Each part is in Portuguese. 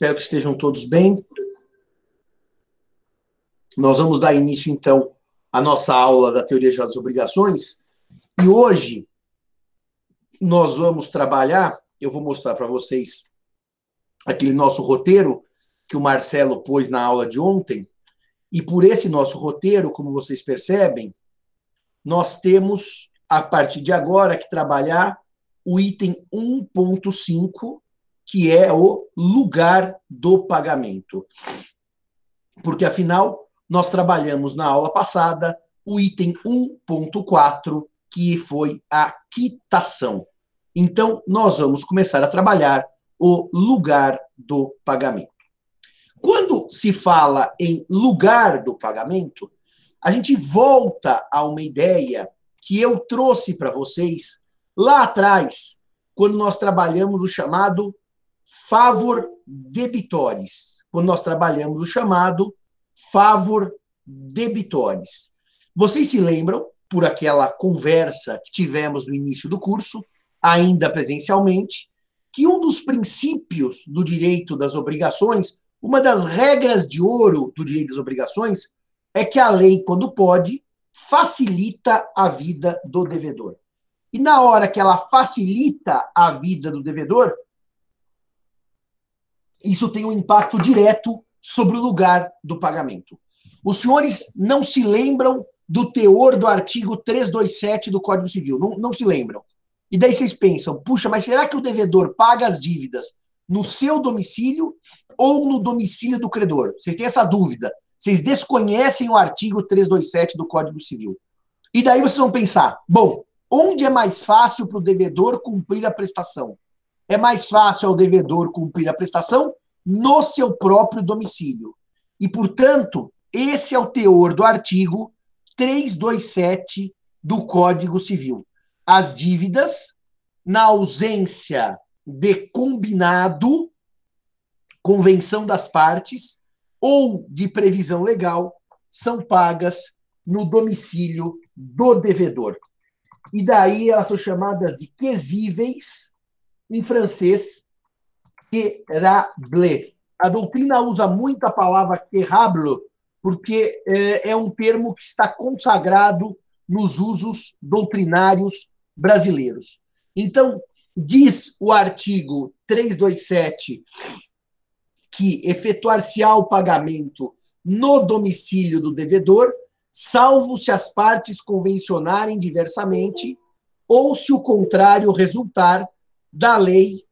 Espero que estejam todos bem. Nós vamos dar início, então, à nossa aula da Teoria geral das Obrigações. E hoje nós vamos trabalhar, eu vou mostrar para vocês aquele nosso roteiro que o Marcelo pôs na aula de ontem. E por esse nosso roteiro, como vocês percebem, nós temos, a partir de agora, que trabalhar o item 1.5 que é o lugar do pagamento. Porque, afinal, nós trabalhamos na aula passada o item 1.4, que foi a quitação. Então, nós vamos começar a trabalhar o lugar do pagamento. Quando se fala em lugar do pagamento, a gente volta a uma ideia que eu trouxe para vocês lá atrás, quando nós trabalhamos o chamado favor debitores, quando nós trabalhamos o chamado favor debitores. Vocês se lembram, por aquela conversa que tivemos no início do curso, ainda presencialmente, que um dos princípios do direito das obrigações, uma das regras de ouro do direito das obrigações, é que a lei, quando pode, facilita a vida do devedor. E na hora que ela facilita a vida do devedor, isso tem um impacto direto sobre o lugar do pagamento. Os senhores não se lembram do teor do artigo 327 do Código Civil, não, não se lembram. E daí vocês pensam, puxa, mas será que o devedor paga as dívidas no seu domicílio ou no domicílio do credor? Vocês têm essa dúvida. Vocês desconhecem o artigo 327 do Código Civil. E daí vocês vão pensar, bom, onde é mais fácil para o devedor cumprir a prestação? É mais fácil ao devedor cumprir a prestação no seu próprio domicílio. E, portanto, esse é o teor do artigo 327 do Código Civil. As dívidas, na ausência de combinado, convenção das partes ou de previsão legal, são pagas no domicílio do devedor. E daí elas são chamadas de quesíveis em francês, querable. A doutrina usa muito a palavra querable, porque é, é um termo que está consagrado nos usos doutrinários brasileiros. Então, diz o artigo 327 que efetuar-se-á o pagamento no domicílio do devedor, salvo se as partes convencionarem diversamente ou se o contrário resultar da lei,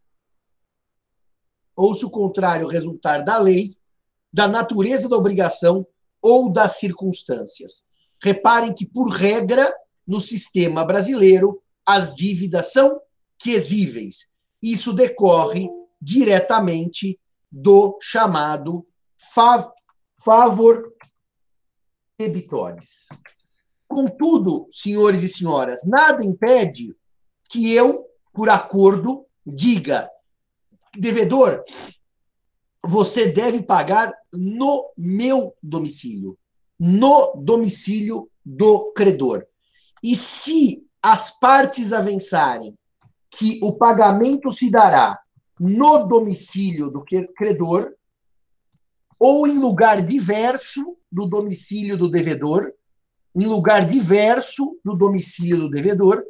ou se o contrário resultar da lei, da natureza da obrigação ou das circunstâncias. Reparem que, por regra, no sistema brasileiro, as dívidas são quesíveis. Isso decorre diretamente do chamado fav favor debitores. Contudo, senhores e senhoras, nada impede que eu por acordo, diga: devedor, você deve pagar no meu domicílio, no domicílio do credor. E se as partes avançarem que o pagamento se dará no domicílio do credor ou em lugar diverso do domicílio do devedor, em lugar diverso do domicílio do devedor,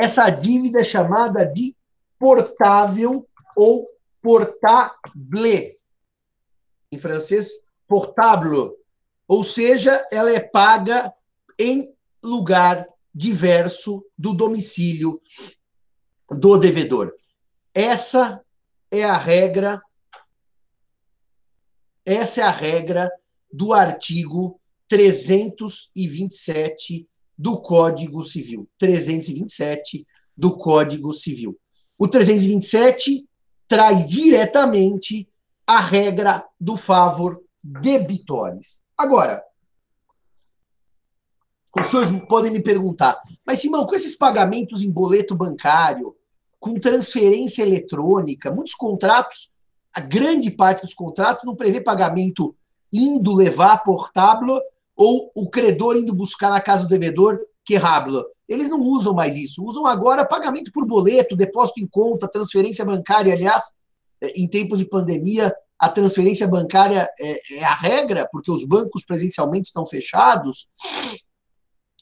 essa dívida é chamada de portável ou portable. Em francês, portable. Ou seja, ela é paga em lugar diverso do domicílio do devedor. Essa é a regra essa é a regra do artigo 327 do Código Civil. 327 do Código Civil. O 327 traz diretamente a regra do favor debitores. Agora, os senhores podem me perguntar, mas Simão, com esses pagamentos em boleto bancário, com transferência eletrônica, muitos contratos, a grande parte dos contratos não prevê pagamento indo levar portábil ou o credor indo buscar na casa do devedor, que rábula. Eles não usam mais isso. Usam agora pagamento por boleto, depósito em conta, transferência bancária. Aliás, é, em tempos de pandemia, a transferência bancária é, é, a regra, porque os bancos presencialmente estão fechados.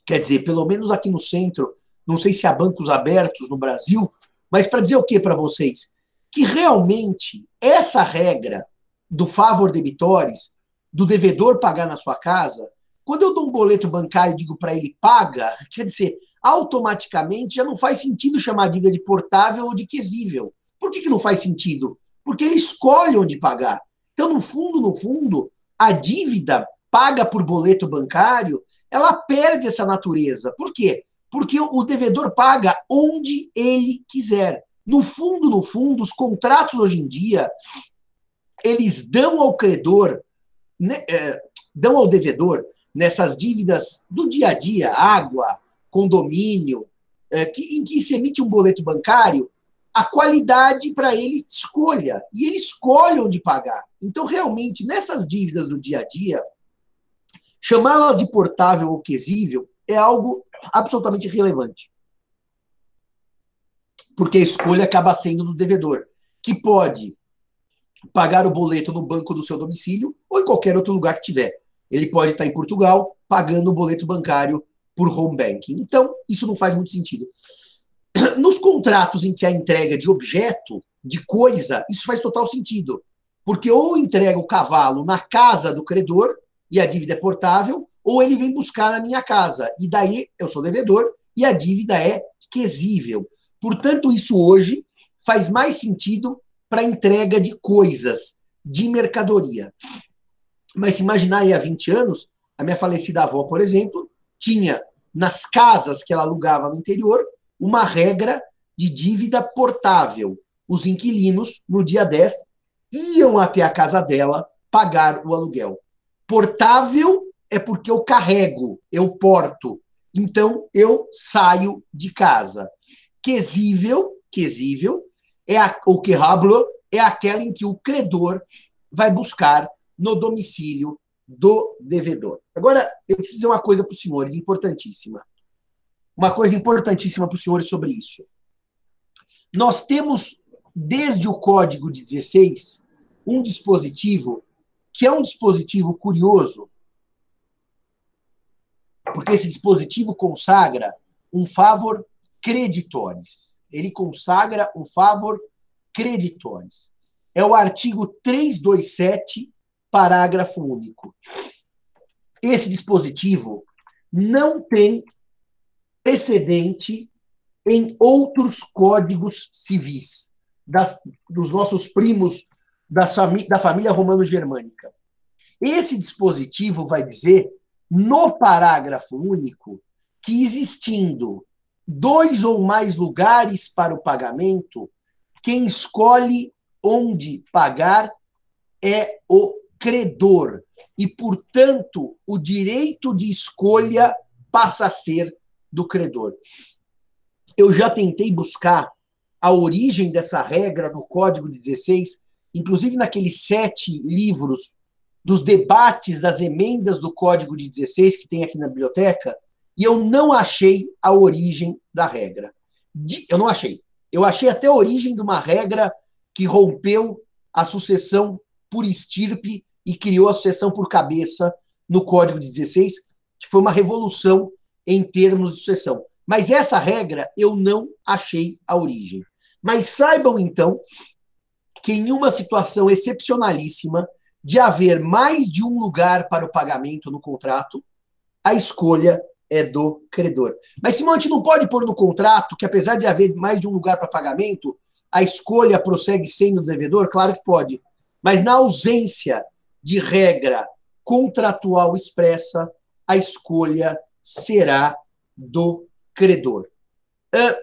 Quer dizer, pelo menos aqui no centro, não sei se há bancos abertos no Brasil, mas para dizer o que para vocês? Que realmente essa regra do favor debitores, do devedor pagar na sua casa, quando eu dou um boleto bancário e digo para ele paga, quer dizer, automaticamente já não faz sentido chamar a dívida de portável ou de quesível. Por que, que não faz sentido? Porque ele escolhe onde pagar. Então, no fundo, no fundo, a dívida paga por boleto bancário, ela perde essa natureza. Por quê? Porque o devedor paga onde ele quiser. No fundo, no fundo, os contratos hoje em dia, eles dão ao credor, né, é, dão ao devedor, nessas dívidas do dia a dia, água, condomínio, é, que, em que se emite um boleto bancário, a qualidade para ele escolha. E ele escolhe onde pagar. Então, realmente, nessas dívidas do dia a dia, chamá-las de portável ou quesível é algo absolutamente relevante. Porque a escolha acaba sendo do devedor, que pode pagar o boleto no banco do seu domicílio ou em qualquer outro lugar que tiver. Ele pode estar em Portugal pagando o boleto bancário por home banking. Então, isso não faz muito sentido. Nos contratos em que a entrega de objeto, de coisa, isso faz total sentido. Porque ou entrega o cavalo na casa do credor e a dívida é portável, ou ele vem buscar na minha casa. E daí eu sou devedor e a dívida é quesível. Portanto, isso hoje faz mais sentido para entrega de coisas, de mercadoria. Mas se imaginarem há 20 anos, a minha falecida avó, por exemplo, tinha nas casas que ela alugava no interior uma regra de dívida portável. Os inquilinos, no dia 10, iam até a casa dela pagar o aluguel. Portável é porque eu carrego, eu porto. Então eu saio de casa. Quesível, quesível é a, o querablo é aquela em que o credor vai buscar no domicílio do devedor. Agora, eu preciso dizer uma coisa para os senhores, importantíssima. Uma coisa importantíssima para os senhores sobre isso. Nós temos, desde o Código de 16, um dispositivo que é um dispositivo curioso, porque esse dispositivo consagra um favor creditores. Ele consagra um favor creditores. É o artigo 327 parágrafo único. Esse dispositivo não tem precedente em outros códigos civis dos nossos primos da, da família romano-germânica. Esse dispositivo vai dizer, no parágrafo único, que existindo dois ou mais lugares para o pagamento, quem escolhe onde pagar é o credor e, portanto, o direito de escolha passa a ser do credor. Eu já tentei buscar a origem dessa regra no Código de 16, inclusive naqueles sete livros dos debates das emendas do Código de 16 que tem aqui na biblioteca, e eu não achei a origem da regra. Eu não achei. Eu achei até a origem de uma regra que rompeu a sucessão por estirpe e criou a sucessão por cabeça no Código de 16, que foi uma revolução em termos de sucessão. Mas essa regra eu não achei a origem. Mas saibam então que em uma situação excepcionalíssima de haver mais de um lugar para o pagamento no contrato, a escolha é do credor. Mas Simão, a gente não pode pôr no contrato que apesar de haver mais de um lugar para pagamento, a escolha prossegue sendo do devedor? Claro que pode. Mas na ausência de regra contratual expressa, a escolha será do credor. Uh,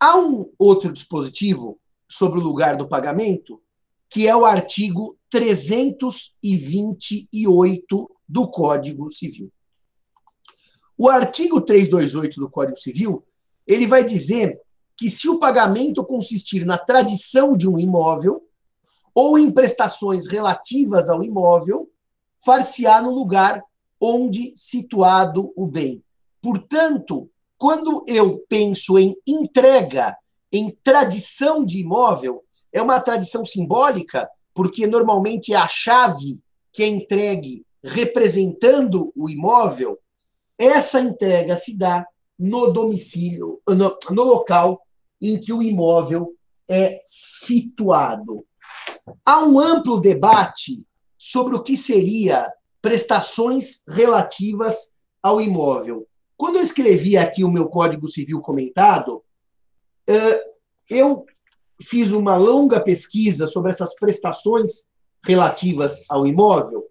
há um outro dispositivo sobre o lugar do pagamento, que é o artigo 328 do Código Civil. O artigo 328 do Código Civil, ele vai dizer que se o pagamento consistir na tradição de um imóvel, ou em prestações relativas ao imóvel, far-se-á no lugar onde situado o bem. Portanto, quando eu penso em entrega, em tradição de imóvel, é uma tradição simbólica, porque normalmente é a chave que é entregue representando o imóvel, essa entrega se dá no domicílio, no, no local em que o imóvel é situado. Há um amplo debate sobre o que seria prestações relativas ao imóvel. Quando eu escrevi aqui o meu Código Civil comentado, eu fiz uma longa pesquisa sobre essas prestações relativas ao imóvel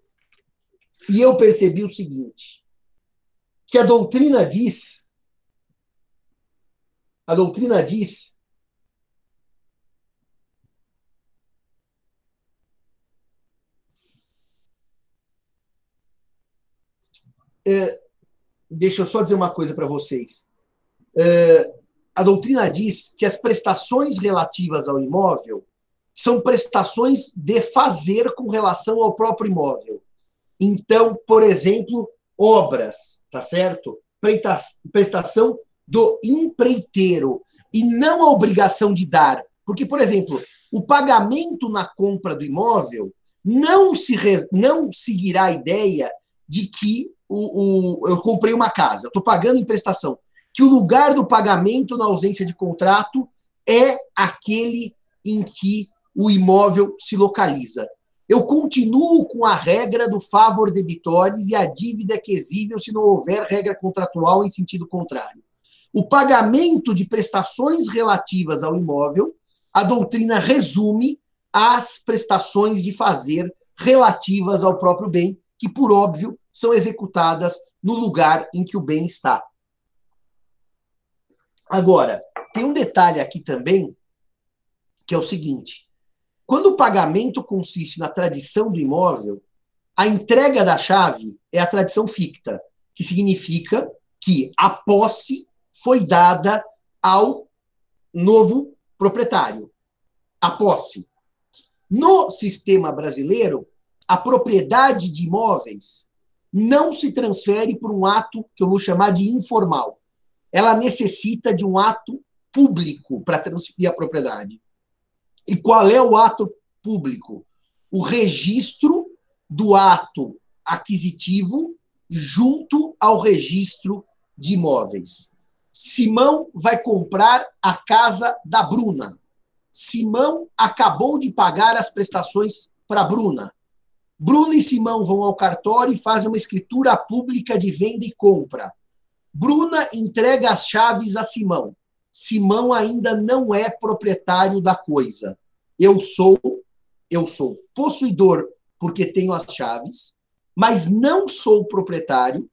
e eu percebi o seguinte: que a doutrina diz, a doutrina diz É, deixa eu só dizer uma coisa para vocês. É, a doutrina diz que as prestações relativas ao imóvel são prestações de fazer com relação ao próprio imóvel. Então, por exemplo, obras, tá certo? Prestação do empreiteiro e não a obrigação de dar. Porque, por exemplo, o pagamento na compra do imóvel não, se não seguirá a ideia de que o, o eu comprei uma casa, eu estou pagando em prestação, que o lugar do pagamento na ausência de contrato é aquele em que o imóvel se localiza. Eu continuo com a regra do favor debitores e a dívida é quesível se não houver regra contratual em sentido contrário. O pagamento de prestações relativas ao imóvel, a doutrina resume as prestações de fazer relativas ao próprio bem, que, por óbvio, são executadas no lugar em que o bem está. Agora, tem um detalhe aqui também, que é o seguinte: quando o pagamento consiste na tradição do imóvel, a entrega da chave é a tradição ficta, que significa que a posse foi dada ao novo proprietário. A posse. No sistema brasileiro, a propriedade de imóveis não se transfere por um ato que eu vou chamar de informal. Ela necessita de um ato público para transferir a propriedade. E qual é o ato público? O registro do ato aquisitivo junto ao registro de imóveis. Simão vai comprar a casa da Bruna. Simão acabou de pagar as prestações para Bruna. Bruna e Simão vão ao cartório e fazem uma escritura pública de venda e compra. Bruna entrega as chaves a Simão. Simão ainda não é proprietário da coisa. Eu sou, eu sou possuidor porque tenho as chaves, mas não sou proprietário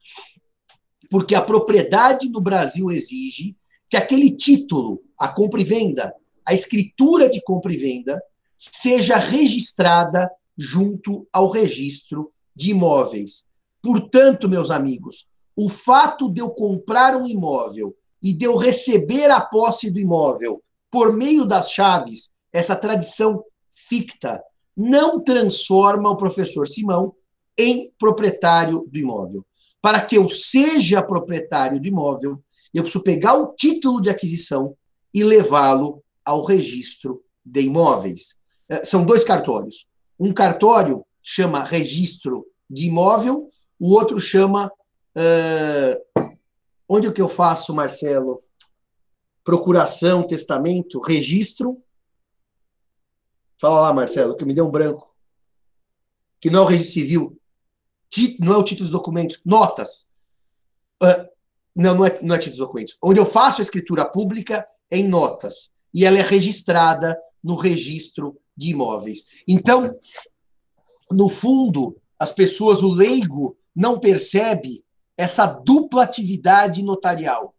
porque a propriedade no Brasil exige que aquele título, a compra e venda, a escritura de compra e venda, seja registrada junto ao registro de imóveis. Portanto, meus amigos, o fato de eu comprar um imóvel e de eu receber a posse do imóvel por meio das chaves, essa tradição ficta, não transforma o professor Simão em proprietário do imóvel. Para que eu seja proprietário do imóvel, eu preciso pegar o título de aquisição e levá-lo ao registro de imóveis. É, são dois cartórios. Um cartório chama registro de imóvel, o outro chama Uh, onde é que eu faço, Marcelo? Procuração, testamento, registro. Fala lá, Marcelo, que me deu um branco. Que não é o registro civil, não é o título dos documentos, notas. Uh, não, não é, não é título dos documentos. Onde eu faço a escritura pública é em notas. E ela é registrada no registro de imóveis. Então, no fundo, as pessoas, o leigo, não percebe essa dupla atividade notarial,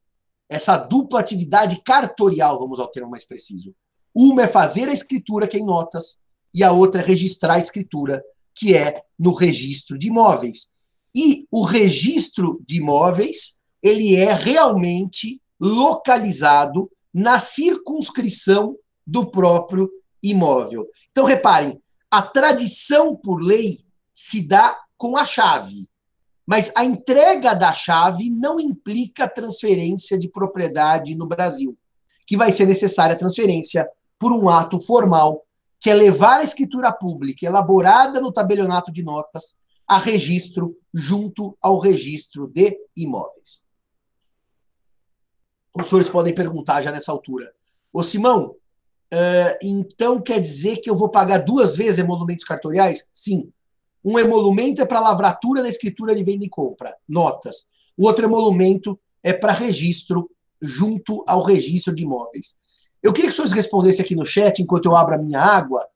essa dupla atividade cartorial, vamos ao termo mais preciso. Uma é fazer a escritura, que é em notas, e a outra é registrar a escritura, que é no registro de imóveis. E o registro de imóveis, ele é realmente localizado na circunscrição do próprio imóvel. Então, reparem, a tradição por lei se dá com a chave. Mas a entrega da chave não implica transferência de propriedade no Brasil, que vai ser necessária a transferência por um ato formal que é levar a escritura pública elaborada no tabelionato de notas a registro junto ao registro de imóveis. Os senhores podem perguntar já nessa altura. Ô Simão, uh, então quer dizer que eu vou pagar duas vezes emolumentos cartoriais? Sim. Um emolumento é para lavratura da escritura de venda e compra, notas. O outro emolumento é para registro junto ao registro de imóveis. Eu queria que senhores respondessem aqui no chat, enquanto eu abro a minha água,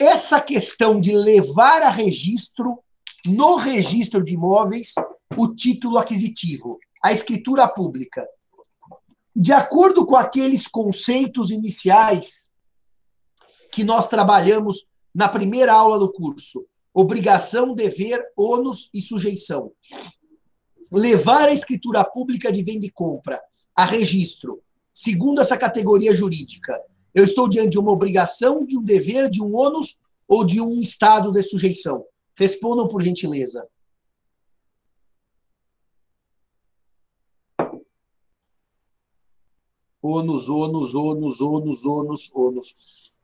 essa questão de levar a registro, no registro de imóveis, o título aquisitivo, a escritura pública. De acordo com aqueles conceitos iniciais que nós trabalhamos na primeira aula do curso, obrigação, dever, ônus e sujeição. Levar a escritura pública de venda e compra a registro, segundo essa categoria jurídica, eu estou diante de uma obrigação, de um dever, de um ônus ou de um estado de sujeição? Respondam por gentileza. Ônus, ônus, ônus, ônus, ônus, ônus.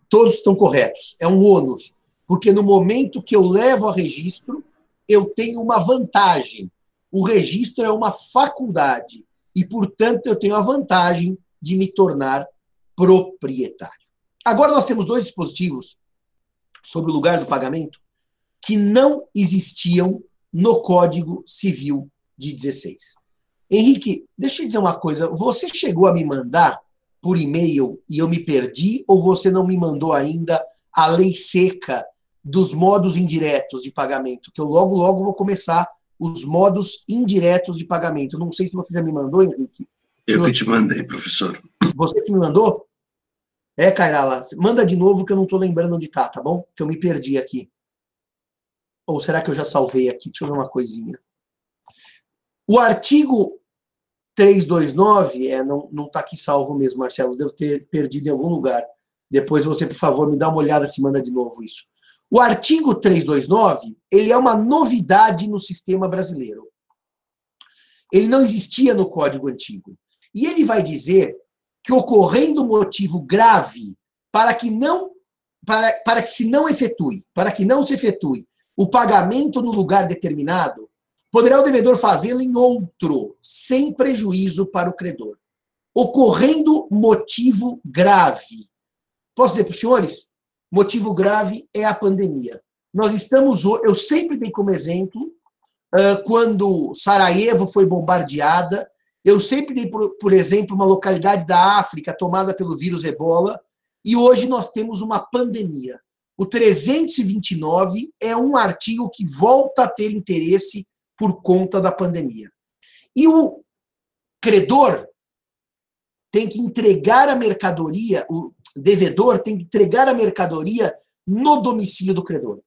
Todos estão corretos. É um ônus. Porque no momento que eu levo a registro, eu tenho uma vantagem. O registro é uma faculdade. E, portanto, eu tenho a vantagem de me tornar proprietário. Agora nós temos dois dispositivos sobre o lugar do pagamento que não existiam no Código Civil de 16. Henrique, deixa eu dizer uma coisa. Você chegou a me mandar por e-mail e eu me perdi, ou você não me mandou ainda a lei seca dos modos indiretos de pagamento? Que eu logo, logo vou começar os modos indiretos de pagamento. Não sei se você já me mandou, Henrique. Eu que te mandei, professor. Você que me mandou? É, Kairala, manda de novo que eu não estou lembrando onde tá, tá bom? Que eu me perdi aqui. Ou será que eu já salvei aqui? Deixa eu ver uma coisinha. O artigo 329, é, não, não tá aqui salvo mesmo, Marcelo, devo ter perdido em algum lugar. Depois você, por favor, me dá uma olhada se manda de novo isso. O artigo 329, ele é uma novidade no sistema brasileiro. Ele não existia no Código Antigo. E ele vai dizer que ocorrendo motivo grave para que não para, para que se não efetue, para que não se efetue o pagamento no lugar determinado, poderá o devedor fazê-lo em outro, sem prejuízo para o credor. Ocorrendo motivo grave. Posso dizer para os senhores? Motivo grave é a pandemia. Nós estamos, eu sempre dei como exemplo, quando Sarajevo foi bombardeada, eu sempre dei, por, por exemplo, uma localidade da África tomada pelo vírus ebola, e hoje nós temos uma pandemia. O 329 é um artigo que volta a ter interesse por conta da pandemia. E o credor tem que entregar a mercadoria, o devedor tem que entregar a mercadoria no domicílio do credor,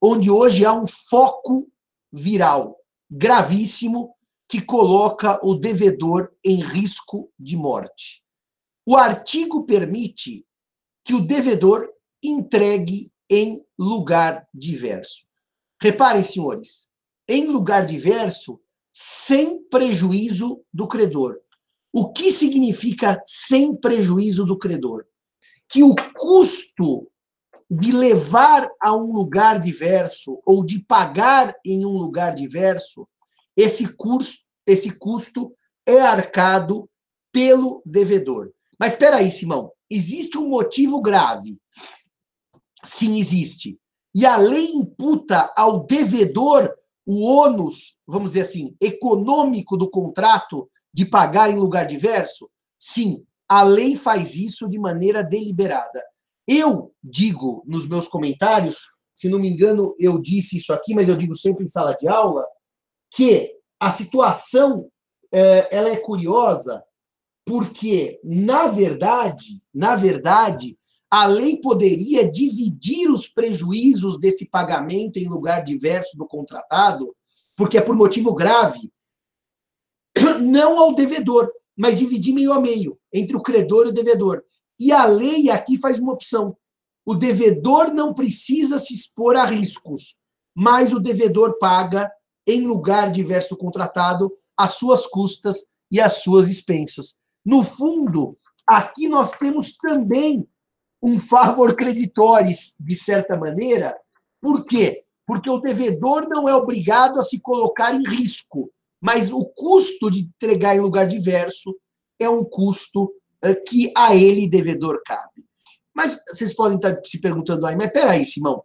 onde hoje há um foco viral gravíssimo que coloca o devedor em risco de morte. O artigo permite que o devedor entregue em lugar diverso. Reparem, senhores, em lugar diverso, sem prejuízo do credor. O que significa sem prejuízo do credor? Que o custo de levar a um lugar diverso ou de pagar em um lugar diverso, esse custo, esse custo é arcado pelo devedor. Mas espera aí, Simão, existe um motivo grave? Sim, existe. E a lei imputa ao devedor o ônus, vamos dizer assim, econômico do contrato de pagar em lugar diverso? Sim, a lei faz isso de maneira deliberada. Eu digo nos meus comentários, se não me engano, eu disse isso aqui, mas eu digo sempre em sala de aula, que a situação é, ela é curiosa porque, na verdade, na verdade, a lei poderia dividir os prejuízos desse pagamento em lugar diverso do contratado, porque é por motivo grave, não ao devedor, mas dividir meio a meio, entre o credor e o devedor. E a lei aqui faz uma opção. O devedor não precisa se expor a riscos, mas o devedor paga, em lugar diverso contratado, as suas custas e as suas expensas. No fundo, aqui nós temos também um favor creditores, de certa maneira. Por quê? Porque o devedor não é obrigado a se colocar em risco, mas o custo de entregar em lugar diverso é um custo eh, que a ele, devedor, cabe. Mas vocês podem estar se perguntando aí, mas peraí, Simão,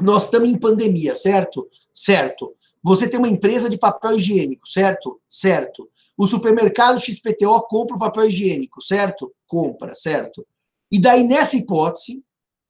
nós estamos em pandemia, certo? Certo. Você tem uma empresa de papel higiênico, certo? Certo. O supermercado XPTO compra o papel higiênico, certo? Compra, certo. E daí, nessa hipótese,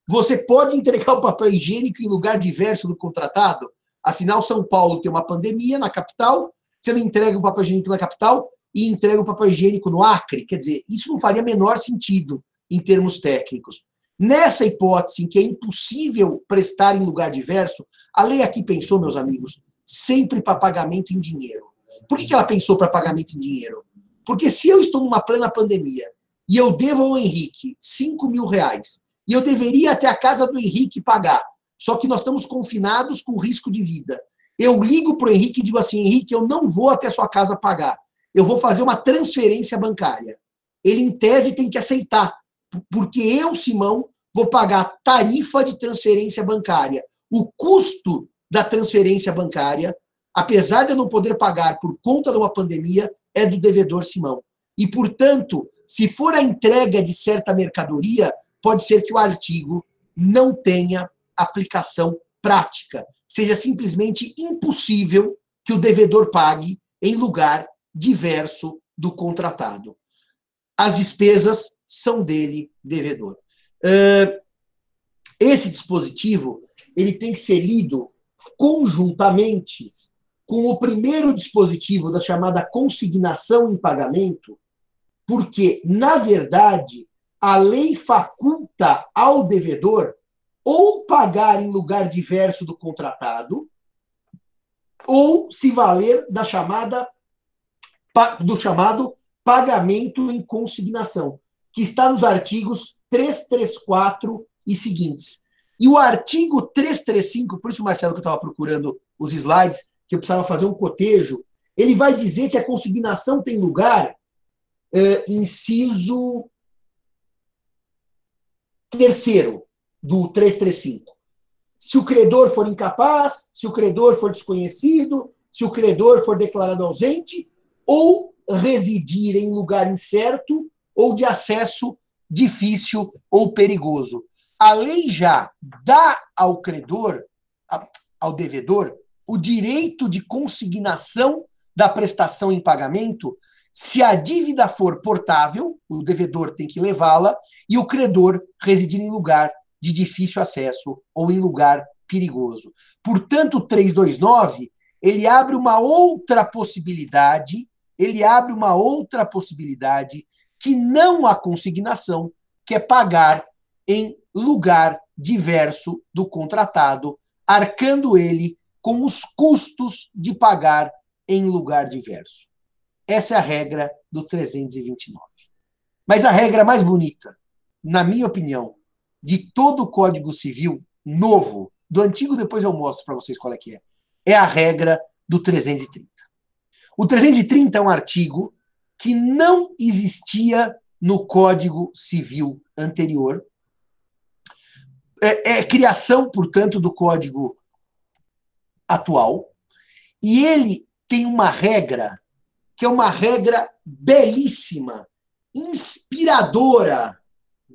você pode entregar o papel higiênico em lugar diverso do contratado? Afinal, São Paulo tem uma pandemia na capital, você não entrega o papel higiênico na capital e entrega o papel higiênico no Acre. Quer dizer, isso não faria menor sentido em termos técnicos. Nessa hipótese em que é impossível prestar em lugar diverso, a lei aqui pensou, meus amigos, sempre para pagamento em dinheiro. Por que ela pensou para pagamento em dinheiro? Porque se eu estou numa plena pandemia e eu devo ao Henrique 5 mil reais e eu deveria até a casa do Henrique pagar, só que nós estamos confinados com risco de vida. Eu ligo para o Henrique e digo assim: Henrique, eu não vou até sua casa pagar. Eu vou fazer uma transferência bancária. Ele, em tese, tem que aceitar, porque eu, Simão, vou pagar tarifa de transferência bancária. O custo da transferência bancária, apesar de eu não poder pagar por conta de uma pandemia, é do devedor Simão. E, portanto, se for a entrega de certa mercadoria, pode ser que o artigo não tenha aplicação prática. Seja simplesmente impossível que o devedor pague em lugar diverso do contratado. As despesas são dele, devedor. Esse dispositivo ele tem que ser lido conjuntamente com o primeiro dispositivo da chamada consignação em pagamento, porque, na verdade, a lei faculta ao devedor ou pagar em lugar diverso do contratado, ou se valer da chamada do chamado pagamento em consignação, que está nos artigos 334 e seguintes. E o artigo 335, por isso, Marcelo, que eu estava procurando os slides, que precisava fazer um cotejo, ele vai dizer que a consignação tem lugar, é, inciso terceiro do 335. Se o credor for incapaz, se o credor for desconhecido, se o credor for declarado ausente, ou residir em lugar incerto ou de acesso difícil ou perigoso. A lei já dá ao credor, ao devedor, o direito de consignação da prestação em pagamento se a dívida for portável, o devedor tem que levá-la, e o credor residir em lugar de difícil acesso ou em lugar perigoso. Portanto, o 329 ele abre uma outra possibilidade, ele abre uma outra possibilidade que não a consignação, que é pagar em lugar diverso do contratado, arcando ele com os custos de pagar em lugar diverso. Essa é a regra do 329. Mas a regra mais bonita, na minha opinião, de todo o Código Civil novo, do antigo depois eu mostro para vocês qual é que é, é a regra do 330. O 330 é um artigo que não existia no Código Civil anterior. É, é criação, portanto, do Código atual. E ele tem uma regra que é uma regra belíssima, inspiradora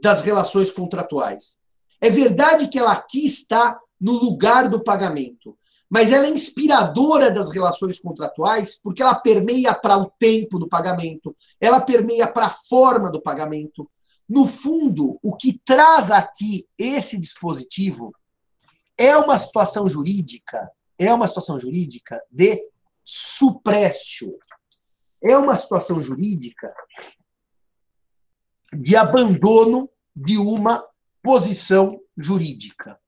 das relações contratuais. É verdade que ela aqui está no lugar do pagamento, mas ela é inspiradora das relações contratuais porque ela permeia para o tempo do pagamento, ela permeia para a forma do pagamento. No fundo, o que traz aqui esse dispositivo é uma situação jurídica, é uma situação jurídica de suprécio. É uma situação jurídica de abandono de uma posição jurídica.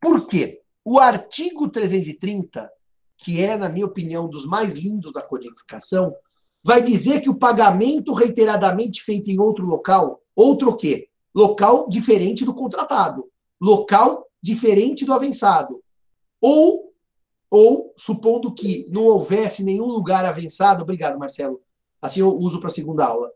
Por quê? O artigo 330, que é, na minha opinião, dos mais lindos da codificação, vai dizer que o pagamento reiteradamente feito em outro local, outro quê? Local diferente do contratado, local diferente do avançado, ou ou supondo que não houvesse nenhum lugar avançado, obrigado, Marcelo. Assim eu uso para a segunda aula,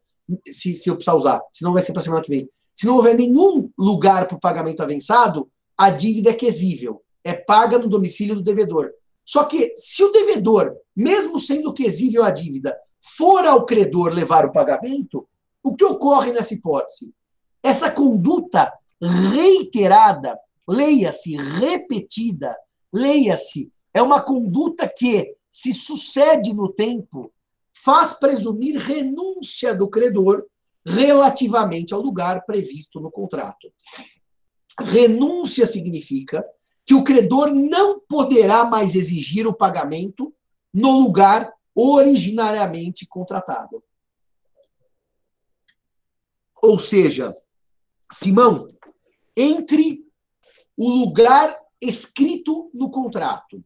se, se eu precisar usar, senão vai ser para a semana que vem. Se não houver nenhum lugar para o pagamento avançado, a dívida é quesível, é paga no domicílio do devedor. Só que se o devedor, mesmo sendo quesível a dívida, for ao credor levar o pagamento, o que ocorre nessa hipótese? Essa conduta reiterada, leia-se, repetida, leia-se, é uma conduta que se sucede no tempo, faz presumir renúncia do credor relativamente ao lugar previsto no contrato. Renúncia significa que o credor não poderá mais exigir o pagamento no lugar originariamente contratado. Ou seja, Simão, entre o lugar escrito no contrato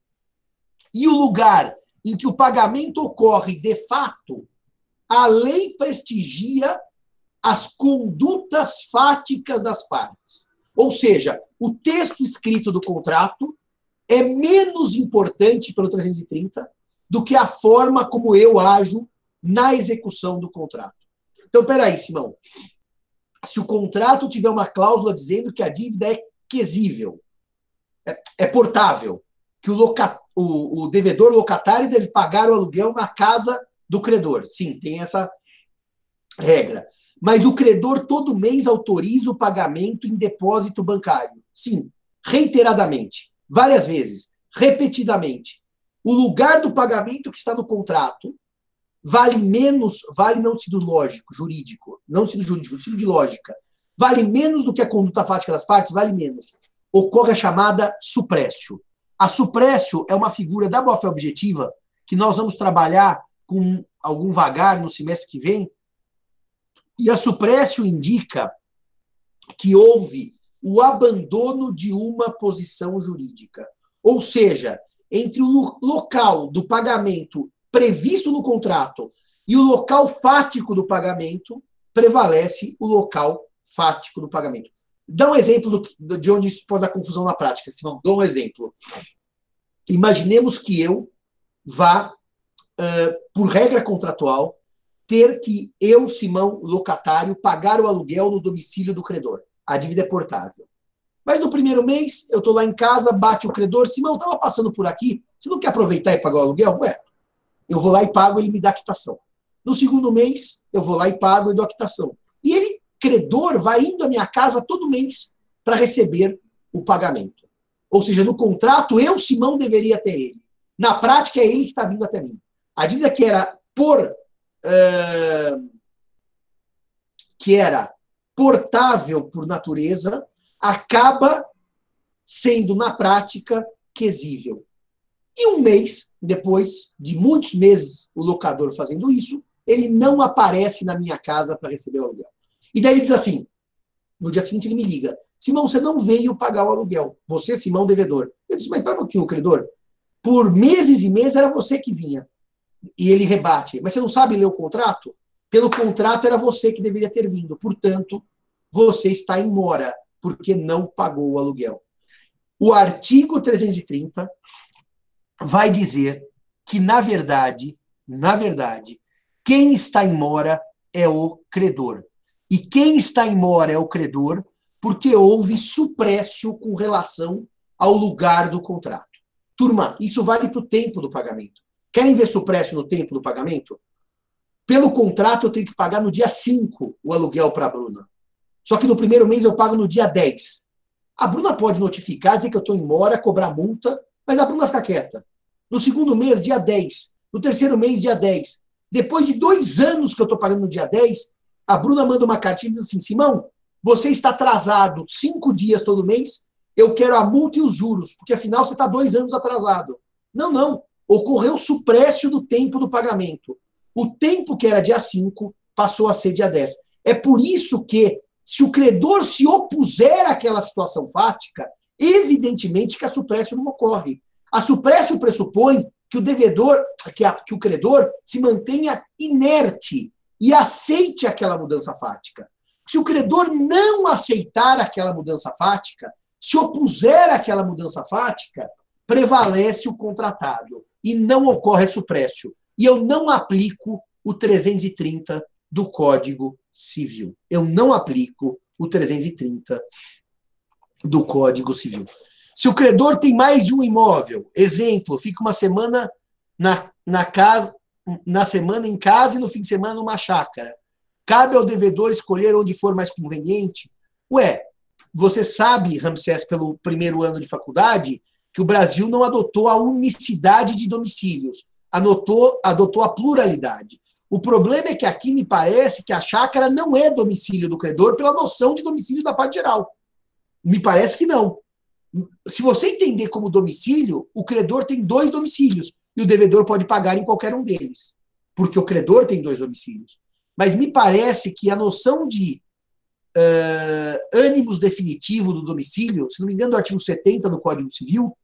e o lugar em que o pagamento ocorre de fato, a lei prestigia as condutas fáticas das partes. Ou seja, o texto escrito do contrato é menos importante pelo 330 do que a forma como eu ajo na execução do contrato. Então, peraí, Simão. Se o contrato tiver uma cláusula dizendo que a dívida é quesível, é, é portável, que o, loca, o, o devedor locatário deve pagar o aluguel na casa do credor. Sim, tem essa regra. Mas o credor todo mês autoriza o pagamento em depósito bancário. Sim, reiteradamente, várias vezes, repetidamente. O lugar do pagamento que está no contrato vale menos, vale não sentido lógico, jurídico, não sentido jurídico, sentido de lógica, vale menos do que a conduta fática das partes, vale menos. Ocorre a chamada suprécio. A suprécio é uma figura da boa-fé objetiva que nós vamos trabalhar com algum vagar no semestre que vem. E a suprécio indica que houve o abandono de uma posição jurídica. Ou seja, entre o local do pagamento previsto no contrato e o local fático do pagamento, prevalece o local fático do pagamento. Dá um exemplo do, de onde isso pode dar confusão na prática, Simão. Dá um exemplo. Imaginemos que eu vá, uh, por regra contratual, ter que eu, Simão, locatário, pagar o aluguel no domicílio do credor. A dívida é portável. Mas no primeiro mês, eu estou lá em casa, bate o credor, Simão, estava passando por aqui, você não quer aproveitar e pagar o aluguel? Ué, eu vou lá e pago, ele me dá quitação. No segundo mês, eu vou lá e pago e dou a quitação. Credor, vai indo à minha casa todo mês para receber o pagamento. Ou seja, no contrato, eu, Simão, deveria ter ele. Na prática, é ele que está vindo até mim. A dívida que era por. Uh, que era portável por natureza, acaba sendo, na prática, quesível. E um mês depois de muitos meses o locador fazendo isso, ele não aparece na minha casa para receber o aluguel. E daí ele diz assim: no dia seguinte ele me liga, Simão, você não veio pagar o aluguel. Você, Simão, devedor. Eu disse, mas para um pouquinho, credor. Por meses e meses era você que vinha. E ele rebate. Mas você não sabe ler o contrato? Pelo contrato era você que deveria ter vindo. Portanto, você está em mora, porque não pagou o aluguel. O artigo 330 vai dizer que, na verdade, na verdade, quem está em mora é o credor. E quem está em mora é o credor porque houve suprécio com relação ao lugar do contrato. Turma, isso vale para o tempo do pagamento. Querem ver suprécio no tempo do pagamento? Pelo contrato, eu tenho que pagar no dia 5 o aluguel para a Bruna. Só que no primeiro mês eu pago no dia 10. A Bruna pode notificar, dizer que eu estou em mora, cobrar multa, mas a Bruna fica quieta. No segundo mês, dia 10. No terceiro mês, dia 10. Depois de dois anos que eu estou pagando no dia 10, a Bruna manda uma cartinha e diz assim: Simão, você está atrasado cinco dias todo mês, eu quero a multa e os juros, porque afinal você está dois anos atrasado. Não, não. Ocorreu suprécio do tempo do pagamento. O tempo que era dia 5 passou a ser dia 10. É por isso que, se o credor se opuser àquela situação fática, evidentemente que a suprécio não ocorre. A suprécio pressupõe que o devedor, que, a, que o credor se mantenha inerte e aceite aquela mudança fática. Se o credor não aceitar aquela mudança fática, se opuser àquela mudança fática, prevalece o contratado e não ocorre suprécio. E eu não aplico o 330 do Código Civil. Eu não aplico o o 330 do Código Civil. Se o credor tem mais de um imóvel, exemplo, fica uma semana na, na casa, na semana em casa e no fim de semana numa chácara. Cabe ao devedor escolher onde for mais conveniente? Ué, você sabe, Ramsés, pelo primeiro ano de faculdade, que o Brasil não adotou a unicidade de domicílios, anotou, adotou a pluralidade. O problema é que aqui me parece que a chácara não é domicílio do credor pela noção de domicílio da parte geral. Me parece que não. Se você entender como domicílio, o credor tem dois domicílios e o devedor pode pagar em qualquer um deles, porque o credor tem dois domicílios. Mas me parece que a noção de uh, ânimos definitivo do domicílio, se não me engano, do artigo 70 do Código Civil,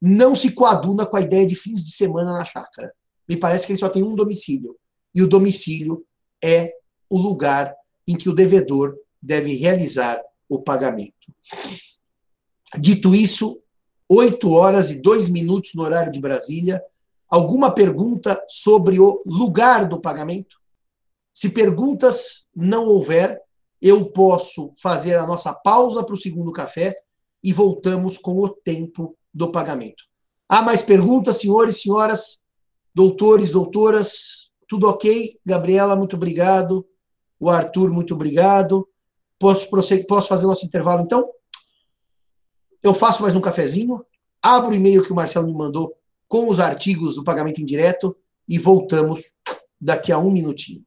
não se coaduna com a ideia de fins de semana na chácara. Me parece que ele só tem um domicílio. E o domicílio é o lugar em que o devedor deve realizar o pagamento. Dito isso, 8 horas e 2 minutos no horário de Brasília. Alguma pergunta sobre o lugar do pagamento? Se perguntas não houver, eu posso fazer a nossa pausa para o segundo café e voltamos com o tempo do pagamento. Há mais perguntas, senhores, senhoras, doutores, doutoras? Tudo ok? Gabriela, muito obrigado. O Arthur, muito obrigado. Posso, posso fazer nosso intervalo, então? Eu faço mais um cafezinho, abro o e-mail que o Marcelo me mandou com os artigos do pagamento indireto e voltamos daqui a um minutinho.